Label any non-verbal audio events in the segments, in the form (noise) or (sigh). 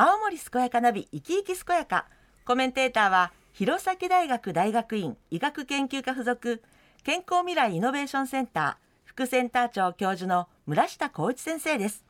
青森健やかナビ生き生き健やか。コメンテーターは弘前大学大学院医学研究科附属健康未来イノベーションセンター副センター長教授の村下光一先生です。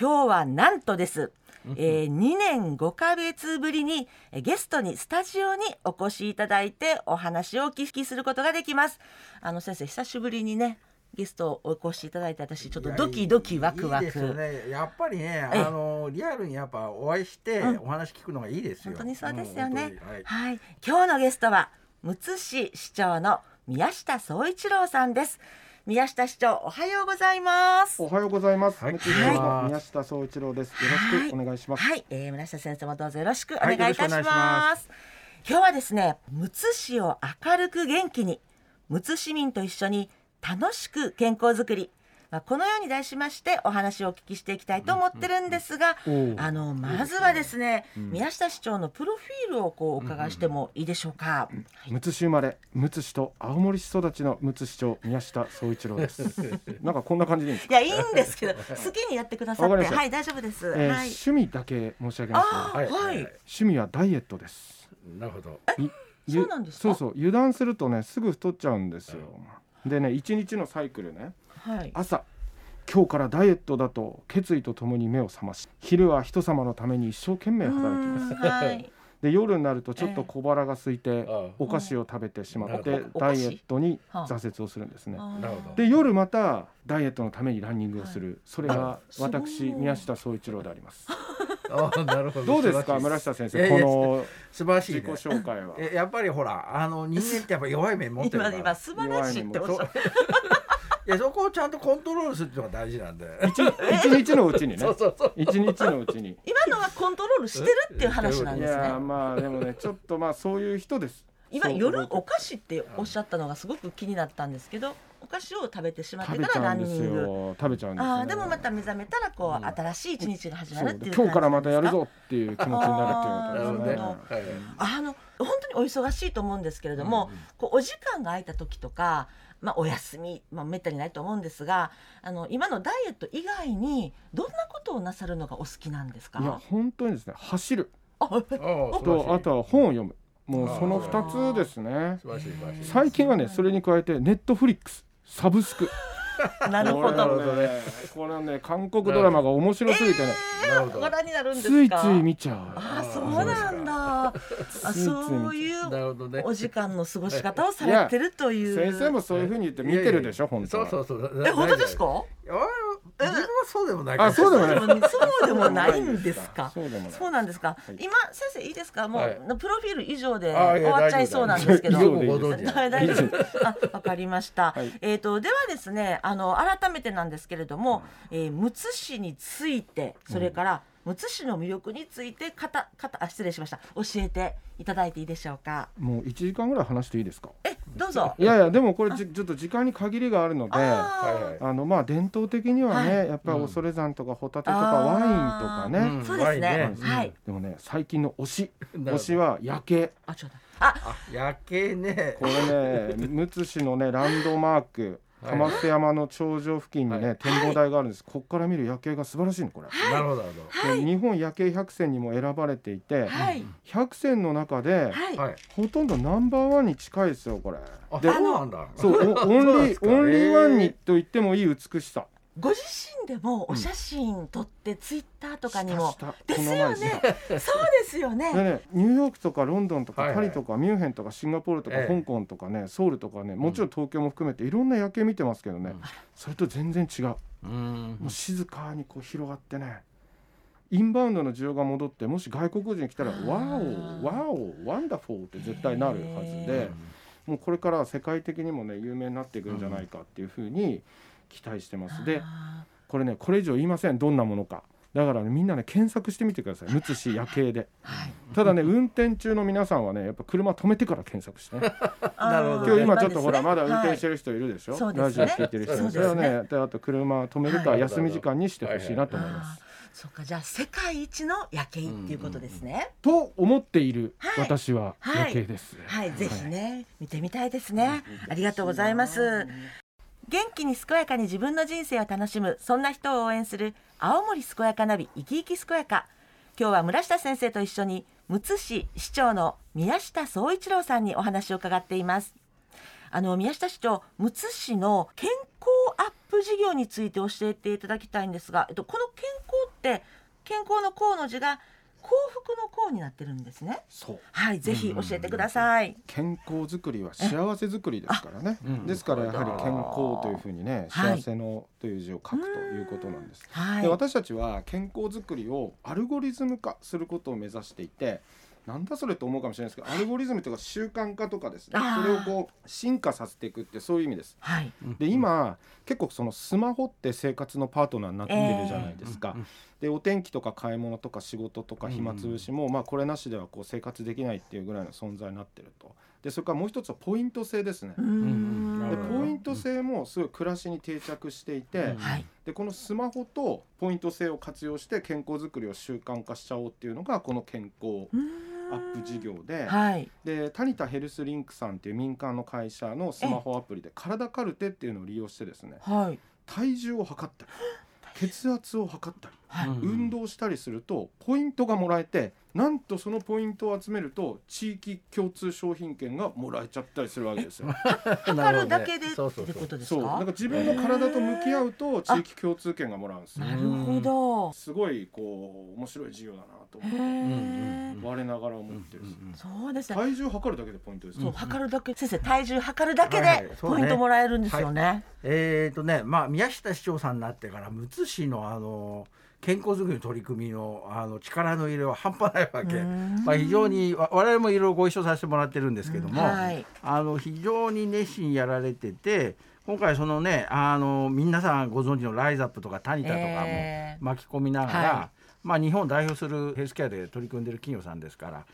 今日はなんとです、えー、2年5ヶ月ぶりにえーゲストにスタジオにお越しいただいてお話をお聞きすることができます。あの先生久しぶりにねゲストをお越しいただいて私ちょっとドキドキワクワクいいですよね。やっぱりね、ええあのリアルにやっぱお会いしてうんお話聞くのがいいですよ。本当にそうですよねん。本当にはいはい、今日のゲストはむつ市市長の宮下総一郎さんです。宮下市長おはようございます。おはようございます。はい宮下総一郎です。よろしくお願いします。はい、えー、村下先生もどうぞよろしくおはい願いいたします。今日はですね、むつ市を明るく元気に、むつ市民と一緒に楽しく健康づくり。まあ、このように題しましてお話をお聞きしていきたいと思ってるんですが、あのまずはですね、ん宮下市長のプロフィールをこうお伺いしてもいいでしょうか。むつ市生まれ、むつ市と青森市育ちのむつ市長宮下総一郎です。(laughs) なんかこんな感じでいいんですか？いやいいんですけど (laughs) 好きにやってくださってはい大丈夫です、えーはい趣味だけ申し上げます、はいはい趣味はダイエットです。なるほど。そうなんですか？そうそう、油断するとね、すぐ太っちゃうんですよ。でね、一日のサイクルね、はい。朝。今日からダイエットだと決意とともに目を覚まし昼は人様のために一生懸命働きます。はい。(laughs) で夜になるとちょっと小腹が空いて、お菓子を食べてしまって、ダイエットにはあ。挫折をするんですね。で夜またダイエットのためにランニングをする、それが私宮下総一郎であります。(laughs) あなるほど。どうですか村下先生この素晴らしい自己ね。紹介は。えやっぱりほらあの人間ってやっぱ弱い面持ってるか今ら。今素晴らしいっておっしゃっていやそこをちゃんとコントロールするっていうのが大事なんで。一一日のうちにねそうそうそう。一日のうちに。今のはコントロールしてるっていう話なんいですねやまあでもねちょっとまあそういう人です。今夜お菓子っておっしゃったのがすごく気になったんですけどお菓子を食べてしまってからラちゃうんですンニング。よ。食べちゃうんですよ、あーでもまた目覚めたらこう、うん。新しい一日が始まるっていう今日からまたやるぞっていう気持ちになるっていうなこと。ですね。はいあの本当にお忙しいと思うんですけれども、うん。うんこうお時間が空いた時とか、まあ、お休み、まあ、めったにないと思うんですがあの今のダイエット以外にどんなことをなさるのがお好きなんですか？いや本当にですね走る。あとあとは本を読む。もうその二つですね。素晴らしい素晴らしい。最近はねそれに加えてネットフリックスサブスク (laughs) なるほど。はねこれはね韓国ドラマが面白すぎてねなるほどご覧になるんですか？ついつい見ちゃうあー、そうなんだ。あ、ついついそういなうるほどね。お時間の過ごし方をされてるという。先生もそういうふうに言って見てるでしょ本当はそうそうそう。え、本当ですか？自分はそうでもないそうでもないそうでもないんですか？そうなんですか？い今先生いいですか？もう、はいプロフィール以上で終わっちゃいそうなんですけど。大丈夫。(laughs) あ、わかりました。はいえっ、とではですね、あの改めてなんですけれども、えー、むつ市について、それから、むつ市の魅力についてかたかたあ失礼しました。教えていただいていいでしょうか？もう1時間ぐらい話していいですか？え、どうぞ。いやいやでもこれじちょっと時間に限りがあるのであのまあ伝統的にはね、はやっぱり恐山とかホタテとかワインとかね、うん。そうですね。はい。でもね最近の推し。推しは夜景あ、ちょうだい。あ、あ夜景ね。これねむつ市のねランドマーク。はい玉瀬山の頂上付近にね、はい。展望台があるんです、ここから見る夜景が素晴らしいのこれ、なるほどなるほで日本夜景100選にも選ばれていて、はい。100選の中で、ほとんどナンバーワンに近いですよこれ。あでそうなんだ。そうお (laughs) オンリーオンリーワンにえと言ってもいい美しさご自身でもお写真撮ってツイッターとかにも。ですこの前よね。そうですよでね。(laughs) ね、ニューヨークとかロンドンとかパリとかミュンヘンとかシンガポールとかええ。香港とかねソウルとかねもちろん東京も含めていろんな夜景見てますけどね。うん。それと全然違う。うん。もう静かにこう広がってね。インバウンドの需要が戻ってもし外国人来たら「あー。 wow wow wonderful」って絶対なるはずへでもうこれからは世界的にもね有名になっていくんじゃないかっていうふうに期待してます。であこれねこれ以上言いません。どんなものか。だからねみんなね検索してみてください。むつ市夜景で。ーはい。ただね運転中の皆さんはねやっぱ車止めてから検索してね。なるほど今日今ちょっとほらまだ運転してる。る人いるでしょ、そうですね。ラジオ聞いてる人。それはねであと車止めるかはい。休み時間にしてほしいなと思います、あー。そうかじゃあ世界一の夜景っていうことですね。と思っているはい。私ははい。夜景です、はい、ぜひね、見てみたいですね。ありがとうございます。元気に健やかに自分の人生を楽しむそんな人を応援する青森健やかナビ生き生き健やか。今日は村下先生と一緒にむつ市市長の宮下総一郎さんにお話を伺っています。あの宮下市長むつ市の健康アップ事業について教えていただきたいんですが、えっと、この健康って健康の幸の字が幸福の幸になってるんですね。そう。はいぜひ教えてください、健康づくりは幸せづくりですからね。うん。ですからやはり健康というふうにねはい。幸せのという字を書くということなんです。はい。で私たちは健康づくりをアルゴリズム化することを目指していてなんだそれと思うかもしれないですけどアルゴリズムというか習慣化とかですねそれをこう進化させていくってそういう意味です。はい。で今結構そのスマホって生活のパートナーになってるじゃないですか。うんうんでお天気とか買い物とか仕事とかうん暇つぶしも、まあこれなしではこう生活できないっていうぐらいの存在になってると。でそれからもう一つはポイント制ですね。うーん。でポイント制もすごい暮らしに定着していて、でこのスマホとポイント制を活用して健康づくりを習慣化しちゃおうっていうのがこの健康アップ事業で、はい。でタニタヘルスリンクさんっていう民間の会社のスマホアプリで体カルテっていうのを利用してですねはい。体重を測ったり (gasps) 血圧を測ったり運動したりするとポイントがもらえてなんとそのポイントを集めると地域共通商品券がもらえちゃったりするわけですよ。(laughs) 測るだけでそうそうそうことですそう。だか自分の体と向き合うと地域共通券がもらうんですよ。なるほど。すごいこう面白い事業だなとへ思って。え我ながら思ってる。そうですね。体重測るだけでポイントですよ。そう測るだけ。先生体重測るだけでポイントもらえるんですよね。えーとねまあ、宮下市長さんになってからむつ市のあの健康づくりの取り組みのあの力の入れは半端ないわけ、うん。まあ、非常にわ我々もいろいろご一緒させてもらってるんですけども、はい。あの非常に熱心にやられてて今回そのねあの皆さんご存知のライザップとかタニタとかもえー巻き込みながら、はまあ、日本を代表するヘルスケアで取り組んでる企業さんですから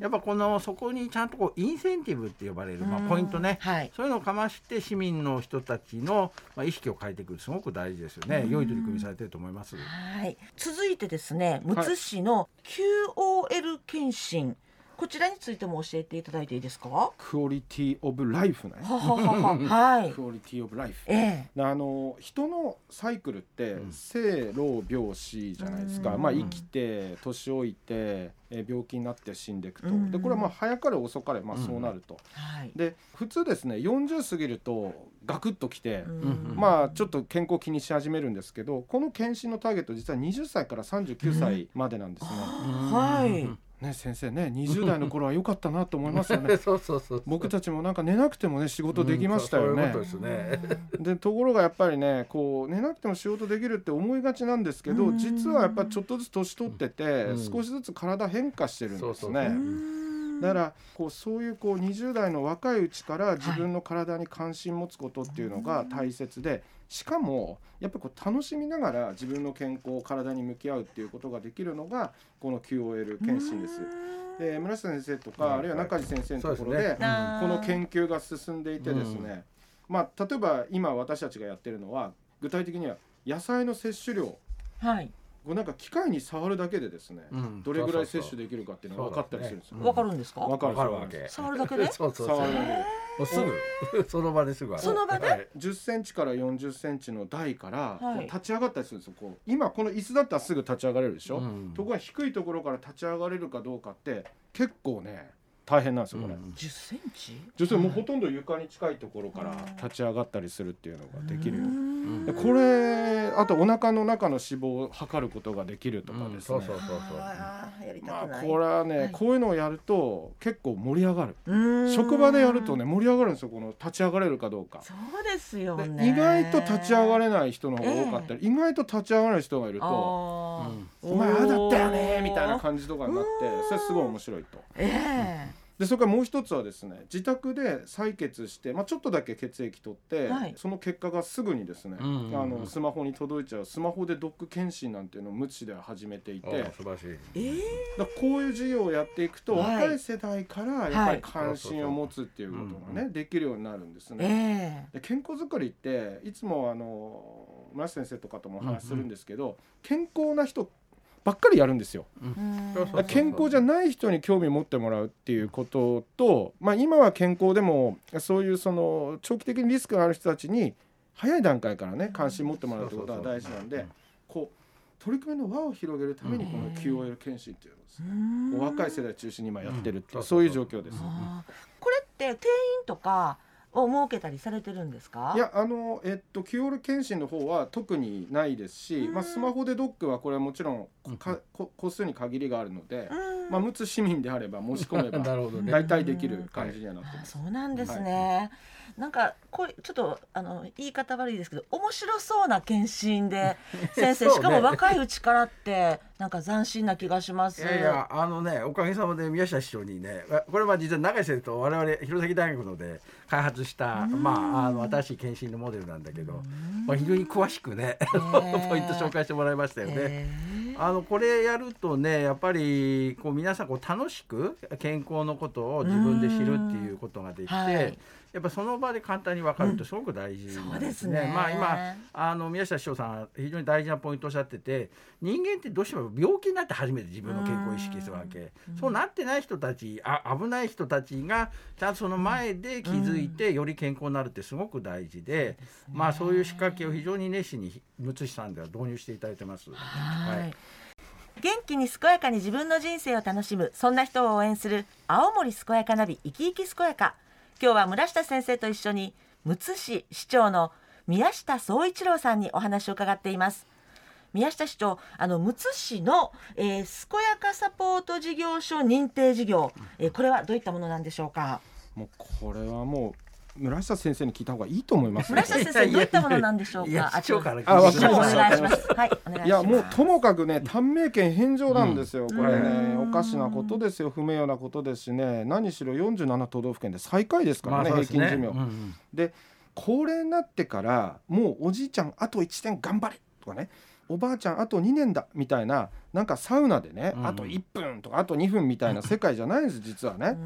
やっぱこのそこにちゃんとこうインセンティブって呼ばれる、まあ、ポイントね、はい。そういうのをかまして市民の人たちの、まあ、意識を変えていくすごく大事ですよね。良い取り組みされてると思います。はい。続いてですねむつ市の QOL 検診こちらについても教えていただいていいですか？はクオリティオブライフね。はい。クオリティオブライフ。ええ。あの人のサイクルってうん。生老病死じゃないですか、うん。まあ、生きて年老いてえー病気になって死んでいくと、うん。でこれはまあ早かれ遅かれまあそうなると、はい。で普通ですね40過ぎるとガクッときて、うん。まあちょっと健康気にし始めるんですけどこの検診のターゲット実は20歳から39歳までなんですね。はいね先生ね20代の頃は良かったなと思いますよね。(laughs) そうそうそう。僕たちもなんか寝なくてもね仕事できましたよね。でところがやっぱりねこう寝なくても仕事できるって思いがちなんですけどうん実はやっぱちょっとずつ年取っててうん少しずつ体変化してるんですねだからこうそういうこう20代の若いうちから自分の体に関心持つことっていうのが大切でしかもやっぱりこう楽しみながら自分の健康体に向き合うっていうことができるのがこの QOL 検診です。で村瀬先生とか、はい。あるいは中地先生のところでこの研究が進んでいてですね、まあ例えば今私たちがやってるのは具体的には野菜の摂取量はいこうなんか機械に触るだけでですね、うん。どれぐらい摂取できるかっていうのが分かったりするんですよ。うん。わかるんですか？わかるわけ。触るだけで？(laughs) そうそうそう。触るだけで。もうすぐ。その場ですぐ。その場で？はい。10センチから40センチの台から立ち上がったりするんですよ。こう今この椅子だったらすぐ立ち上がれるでしょ？うん。ところが低いところから立ち上がれるかどうかって結構ね大変なんですよこれ。うん10センチ。実際もうほとんど床に近いところから立ち上がったりするっていうのができるこれあとお腹の中の脂肪を測ることができるとかですね、そうそうそうそう。あーやりたまあこれはね、はい。こういうのをやると結構盛り上がる。うん。職場でやるとね盛り上がるんですよこの立ち上がれるかどうか。そうですよでね意外と立ち上がれない人の方が多かったり、意外と立ち上がる人がいるとあ「ー感じとかになってそれすごい面白いと。えでそれからもう一つはですね自宅で採血して、まあ、ちょっとだけ血液取って、はい。その結果がすぐにですね、うんうんうん。あのスマホに届いちゃう。スマホでドック検診なんていうのを無知では始めていて。あ素晴らしい。ええ。だこういう事業をやっていくと、はい。若い世代からやっぱり関心を持つっていうことがね、うできるようになるんですえね。えで健康づくりっていつもあの村瀬先生とかともお話しするんですけど、健康な人ばっかりやるんですよ。健康じゃない人に興味を持ってもらうっていうことと、まあ、今は健康でもそういうその長期的にリスクがある人たちに早い段階からね関心持ってもらうってことが大事なんでこう取り組みの輪を広げるためにこの QOL 検診っていうのをですね、お若い世代中心に今やってるっていう、うん。そういう状況です。これって定員とかを設けたりされてるんですか？いやあのえっと QOL 検診の方は特にないですし、まあ、スマホでドックはこれはもちろん個数に限りがあるので、うん。まあ、陸奥市民であれば申し込めば (laughs) なるほどね。大体できる感じにはなってます。あそうなんですね、なんかこうちょっとあの言い方悪いですけど面白そうな検診で (laughs) 先生、しかも若いうちからってなんか斬新な気がします。いやいやあのねおかげさまで宮下市長にねこれは実は永井先生と我々弘前大学ので開発したまああの新しい検診のモデルなんだけど、まあ、非常に詳しくねー。(laughs) ポイント紹介してもらいましたよね。あのこれやるとねやっぱりこう皆さんこう楽しく健康のことを自分で知るっていうことができて、やっぱその場で簡単に分かるってすごく大事そなでうんですね。ね。まあ今あの宮下市長さん非常に大事なポイントをおっしゃってて人間ってどうしても病気になって初めて自分の健康を意識するわけ、そうなってない人たちあ危ない人たちがちゃんとその前で気づいてより健康になるってすごく大事で、まあそういう仕掛けを非常に熱心にむつ市さんでは導入していただいてます。はい。はい。元気に健やかに自分の人生を楽しむそんな人を応援する青森健やかナビ生き生き健やか今日は村下先生と一緒にむつ市市長の宮下総一郎さんにお話を伺っています。宮下市長あのむつ市の、えー、健やかサポート事業所認定事業、えーこれはどういったものなんでしょうか？もうこれはもう村下先生に聞いた方がいいと思います、村下先生どういったものなんでしょういやか市長からあわかりました願いします。はいお願いします。いやもうともかくね短命権返上なんですよ、うん。これねうんおかしなことですよ。不名誉なことですしね。何しろ47都道府県で最下位ですからね、そうです平均寿命、うんうん。で高齢になってからもうおじいちゃんあと1年頑張れ。とかね。おばあちゃんあと2年だみたいななんかサウナでね、うん。あと1分とかあと2分みたいな世界じゃないんです実はね。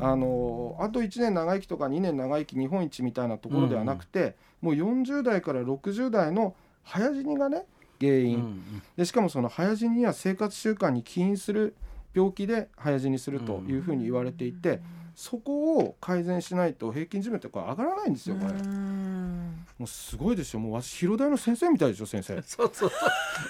あのあと1年長生きとか2年長生き日本一みたいなところではなくて、もう40代から60代の早死にがね原うん因、でしかもその早死にには生活習慣に起因する病気で早死にするというふうに言われていて、そこを改善しないと平均寿命ってこれ上がらないんですよこれ。うんもうすごいですよもう私広大の先生みたいでしょ先生。ねそうそうそう。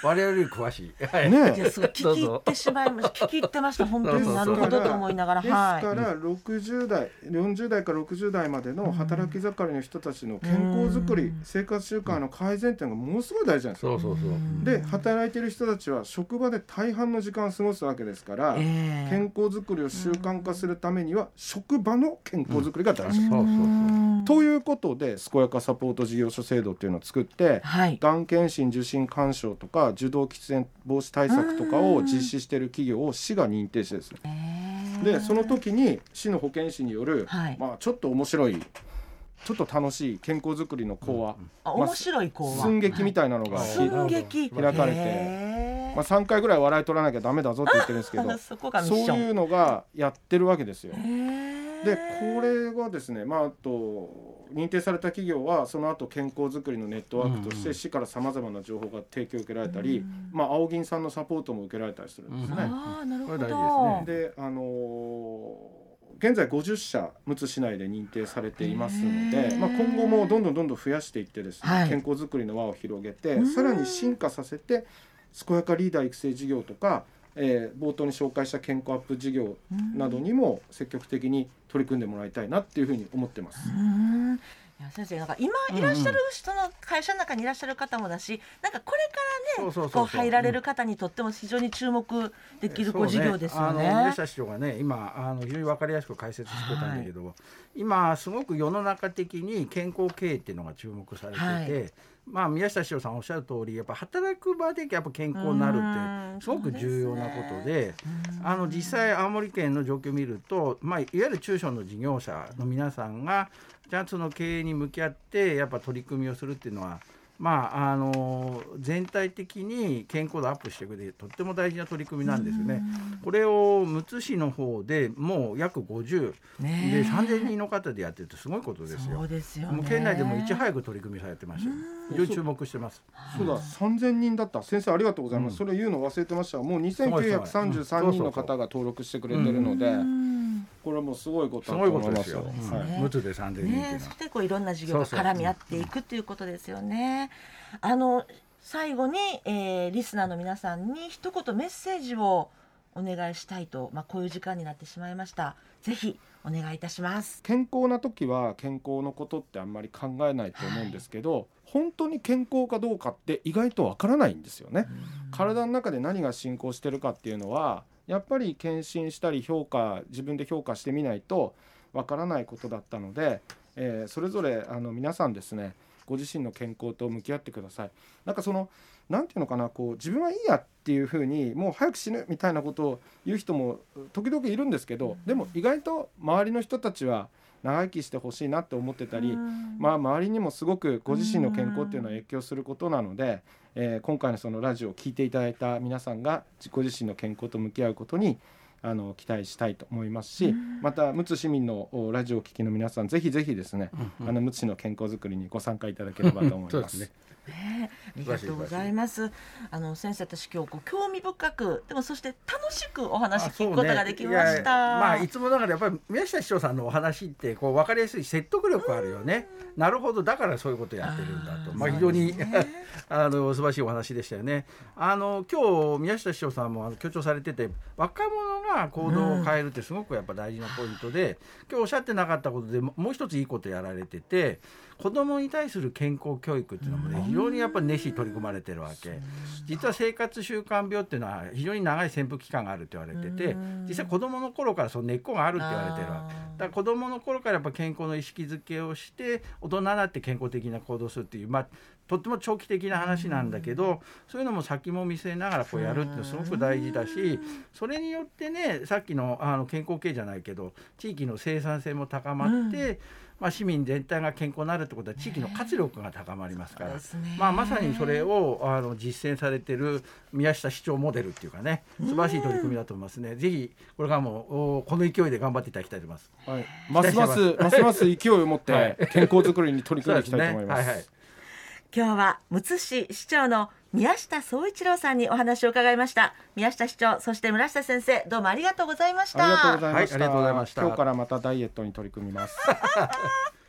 我々より詳しい。(laughs) はい。いえやすごい聞き入ってしまいました聞き入ってました本当になるほどと思いながらですはいから60代40代から60代までの働き盛りの人たちの健康づくり、うん生活習慣の改善っていうのがものすごい大事なんですよ。そうそうそう。で働いてる人たちは職場で大半の時間を過ごすわけですから、ええ健康づくりを習慣化するためには職場の健康づくりが大事。ということで健やかサポート事業所制度っていうのを作ってはい。がん検診受診勧奨とか受動喫煙防止対策とかを実施している企業を市が認定してです。ねでその時に市の保健師による、はい。まあ、ちょっと面白いちょっと楽しい健康づくりの講話、あ面白い子は寸劇みたいなのが、はい。開かれてまあ、3回ぐらい笑い取らなきゃダメだぞって言ってるんですけど (laughs) そそういうのがやってるわけですよ。でこれがですね、まあ、あと認定された企業はその後健康づくりのネットワークとしうんうん。て市からさまざまな情報が提供を受けられたり、まあ、青銀さんのサポートも受けられたりするんですね。ああなるほど。事であのー現在50社陸奥市内で認定されていますので、まあ、今後もどんどんどんどん増やしていってですね、はい。健康づくりの輪を広げてうん。さらに進化させて健やかリーダー育成事業とか、えー冒頭に紹介した健康アップ事業などにも積極的に取り組んでもらいたいなっていうふうに思ってます。うん。いや先生なんか今いらっしゃる人の会社の中にいらっしゃる方もだしなんかこれからねそうそうそうそう。こう入られる方にとっても非常に注目できるこう事業ですよね。宮。下市長がね今あの非常に分かりやすく解説してたんだけど、今すごく世の中的に健康経営っていうのが注目されていて、はいまあ宮下市長さんおっしゃる通りやっぱ働く場でやっぱ健康になるうんってすごく重要なことで。うんあの実際青森県の状況を見ると、まあ、いわゆる中小の事業者の皆さんがちゃんとその経営に向き合ってやっぱ取り組みをするっていうのは、まあ、あの全体的に健康度アップしていくでとっても大事な取り組みなんですよね。これをむつ市の方でもう約50ねで3000人の方でやってるってすごいことですよ。そう。ですよね。もう県内でもいち早く取り組みされてましたよ。非常に注目してます。そう。だ。3000人だった。先生ありがとうございます、うん。それ言うの忘れてました。もうごいすごいうん2933人の方が登録してくれてるので。うんこれはもうすごいことすごいだと思いまことですすよ。よ。はいねむつで3000人っていうね、のはそ。してこういろんな事業が絡み合っていくということですよね。あの最後に、えー、リスナーの皆さんに一言メッセージをお願いしたいと、まあ、こういう時間になってしまいましたぜひお願いいたします健康な時は健康のことってあんまり考えないと思うんですけど、はい、本当に健康かどうかって意外とわからないんですよね体の中で何が進行してるかっていうのはやっぱり検診したり評価自分で評価してみないとわからないことだったので、えー、それぞれあの皆さんですねご自身の健康と向き合ってください。なんかその何て言うのかなこう自分はいいやっていうふうにもう早く死ぬみたいなことを言う人も時々いるんですけどでも意外と周りの人たちは長生きしてほしいなって思ってたり、まあ、周りにもすごくご自身の健康っていうのは影響することなので、えー、今回のそのラジオを聴いていただいた皆さんがご自身の健康と向き合うことにあの期待したいと思いますし、また陸奥市民のラジオを聴きの皆さんぜひぜひですね、あの陸奥市の健康づくりにご参加いただければと思います。(laughs) ね、ありがとうございます。あの先生私今日興味深くでもそして楽しくお話聞くことができました。ね、まあいつもだからやっぱり宮下市長さんのお話ってこう分かりやすい説得力あるよね。なるほどだからそういうことやってるんだと。あまあ非常に、ね、(laughs) あの素晴らしいお話でしたよね。あの今日宮下市長さんもあの強調されてて若者が行動を変えるってすごくやっぱ大事なポイントで、今日おっしゃってなかったことでもう一ついいことやられてて。子どもに対する健康教育っていうのもね非常にやっぱり熱取り組まれてるわけ。実は生活習慣病っていうのは非常に長い潜伏期間があるって言われてて実際子どもの頃からその根っこがあるって言われてるわけ。だから子どもの頃からやっぱ健康の意識づけをして大人になって健康的な行動するっていうまあとっても長期的な話なんだけどそういうのも先も見据えながらこうやるっていうのはすごく大事だしそれによってねさっきのあの健康系じゃないけど地域の生産性も高まって、まあ、市民全体が健康になるってことは地域の活力が高まりますから、まあ、まさにそれをあの実践されてる宮下市長モデルっていうかね素晴らしい取り組みだと思いますね。ぜひこれからもこの勢いで頑張っていただきたいと思います。はい、ますますますます勢いを持って健康づくりに取り組んでいきたいと思います。はいはい今日はむつ市市長の宮下総一郎さんにお話を伺いました。宮下市長そして村下先生どうもありがとうございました。ありがとうございました、はい、今日からまたダイエットに取り組みます (laughs)